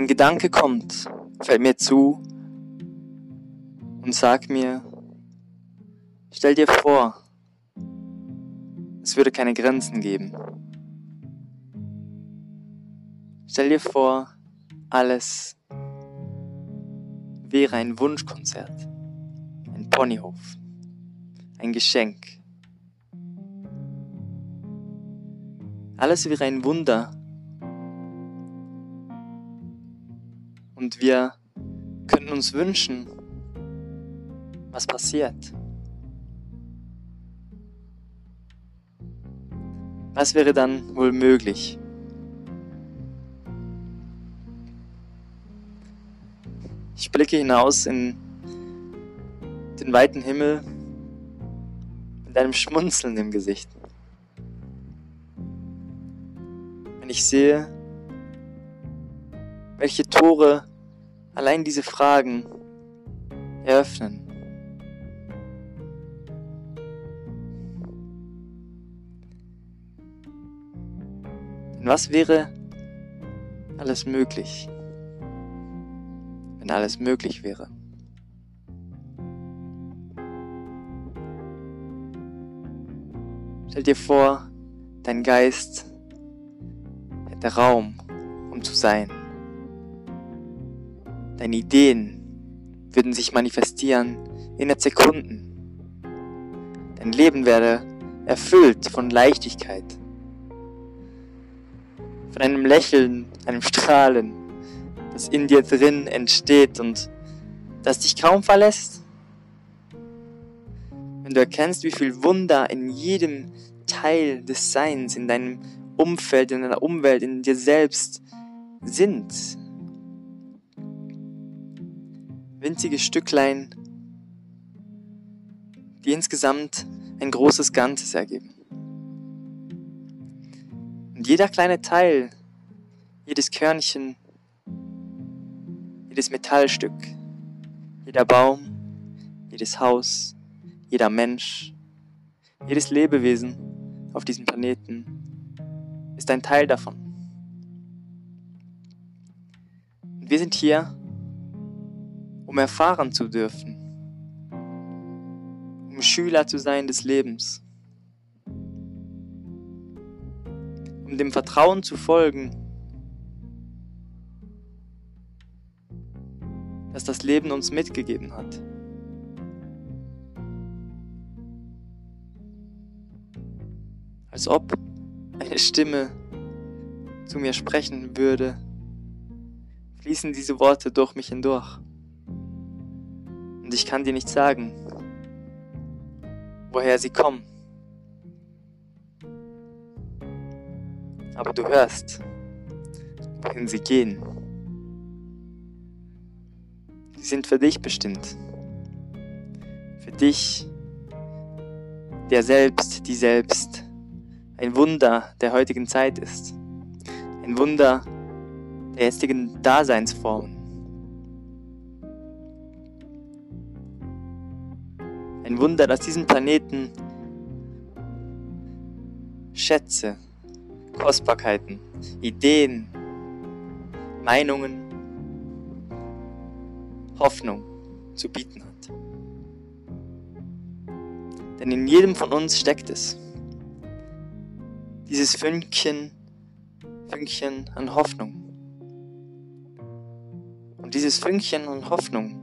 ein Gedanke kommt, fällt mir zu und sagt mir, stell dir vor, es würde keine Grenzen geben. Stell dir vor, alles wäre ein Wunschkonzert, ein Ponyhof, ein Geschenk. Alles wäre ein Wunder. Und wir könnten uns wünschen, was passiert. Was wäre dann wohl möglich? Ich blicke hinaus in den weiten Himmel mit einem Schmunzeln im Gesicht. Wenn ich sehe, welche Tore allein diese Fragen eröffnen. Denn was wäre alles möglich? wenn alles möglich wäre. Stell dir vor, dein Geist hätte Raum, um zu sein. Deine Ideen würden sich manifestieren innerhalb Sekunden. Dein Leben werde erfüllt von Leichtigkeit, von einem Lächeln, einem Strahlen, das in dir drin entsteht und das dich kaum verlässt. Wenn du erkennst, wie viel Wunder in jedem Teil des Seins, in deinem Umfeld, in deiner Umwelt, in dir selbst sind. Winzige Stücklein, die insgesamt ein großes Ganzes ergeben. Und jeder kleine Teil, jedes Körnchen jedes Metallstück, jeder Baum, jedes Haus, jeder Mensch, jedes Lebewesen auf diesem Planeten ist ein Teil davon. Und wir sind hier, um erfahren zu dürfen, um Schüler zu sein des Lebens, um dem Vertrauen zu folgen, das das Leben uns mitgegeben hat. Als ob eine Stimme zu mir sprechen würde, fließen diese Worte durch mich hindurch. Und ich kann dir nicht sagen, woher sie kommen. Aber du hörst, wohin sie gehen. Sie sind für dich bestimmt. Für dich, der selbst, die selbst ein Wunder der heutigen Zeit ist. Ein Wunder der jetzigen Daseinsformen. Ein Wunder, dass diesen Planeten Schätze, Kostbarkeiten, Ideen, Meinungen Hoffnung zu bieten hat. Denn in jedem von uns steckt es. Dieses Fünkchen, Fünkchen an Hoffnung. Und dieses Fünkchen an Hoffnung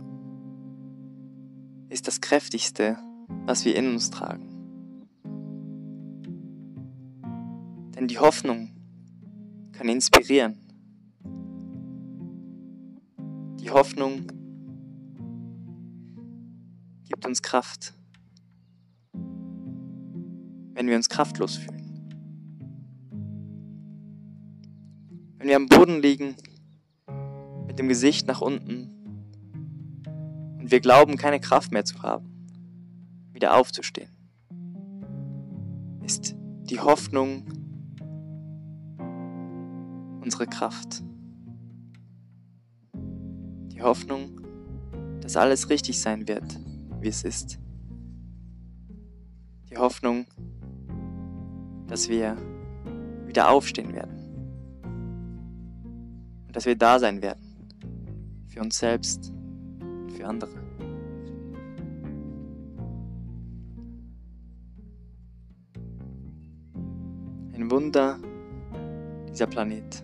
ist das kräftigste, was wir in uns tragen. Denn die Hoffnung kann inspirieren. Die Hoffnung gibt uns Kraft, wenn wir uns kraftlos fühlen. Wenn wir am Boden liegen, mit dem Gesicht nach unten und wir glauben, keine Kraft mehr zu haben, wieder aufzustehen, ist die Hoffnung unsere Kraft. Die Hoffnung, dass alles richtig sein wird, wie es ist. Die Hoffnung, dass wir wieder aufstehen werden und dass wir da sein werden. für uns selbst für andere. Ein Wunder dieser Planet.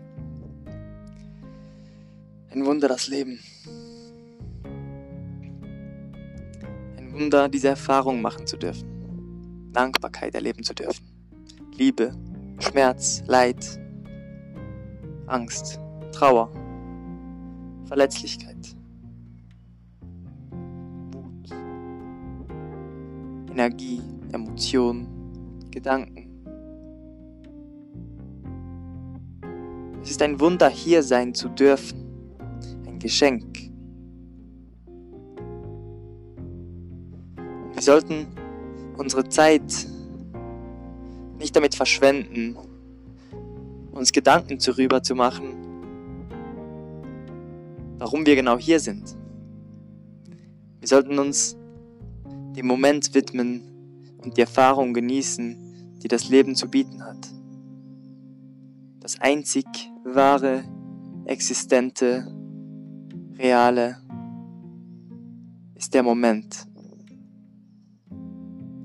Ein Wunder das Leben. Ein Wunder diese Erfahrung machen zu dürfen. Dankbarkeit erleben zu dürfen. Liebe, Schmerz, Leid, Angst, Trauer, Verletzlichkeit, Energie, Emotion, Gedanken. Es ist ein Wunder, hier sein zu dürfen. Ein Geschenk. Wir sollten unsere Zeit nicht damit verschwenden, uns Gedanken darüber zu machen, warum wir genau hier sind. Wir sollten uns dem Moment widmen und die Erfahrung genießen, die das Leben zu bieten hat. Das einzig wahre, existente, reale ist der Moment,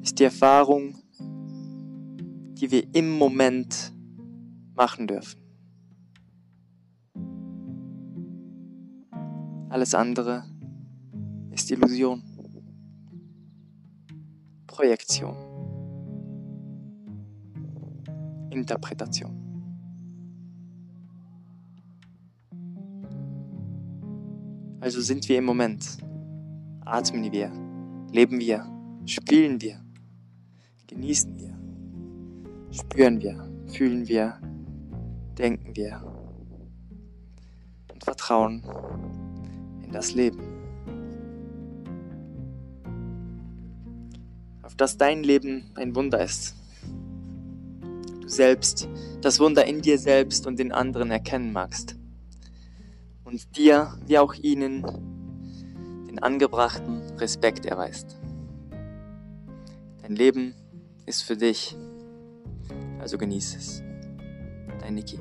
ist die Erfahrung, die wir im Moment machen dürfen. Alles andere ist Illusion, Projektion, Interpretation. Also sind wir im Moment, atmen wir, leben wir, spielen wir, genießen wir, spüren wir, fühlen wir, denken wir. Und vertrauen in das Leben. Dass dein Leben ein Wunder ist. Du selbst das Wunder in dir selbst und in anderen erkennen magst. Und dir, wie auch ihnen, den angebrachten Respekt erweist. Dein Leben ist für dich, also genieße es. Dein Niki.